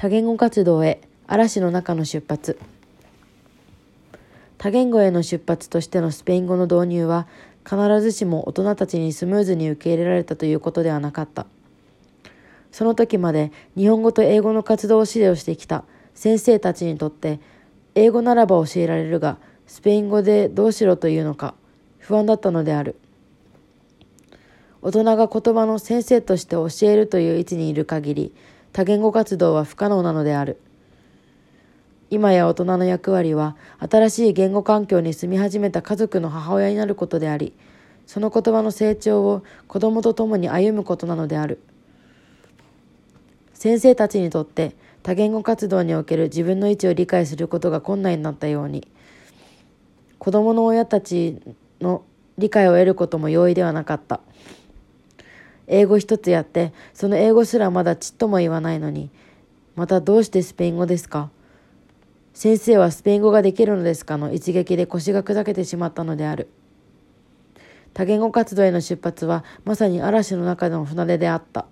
多言語活動へ嵐の中の出発。多言語への出発としてのスペイン語の導入は必ずしも大人たちにスムーズに受け入れられたということではなかった。その時まで日本語と英語の活動を指導してきた先生たちにとって英語ならば教えられるがスペイン語でどうしろというのか不安だったのである。大人が言葉の先生として教えるという位置にいる限り多言語活動は不可能なのである。今や大人の役割は新しい言語環境に住み始めた家族の母親になることであり、その言葉の成長を子供と共に歩むことなのである。先生たちにとって多言語活動における自分の位置を理解することが困難になったように、子供の親たちの理解を得ることも容易ではなかった。英語一つやって、その英語すらまだちっとも言わないのに、またどうしてスペイン語ですか？先生はスペイン語ができるのですかの一撃で腰が砕けてしまったのである。多言語活動への出発はまさに嵐の中での船出であった。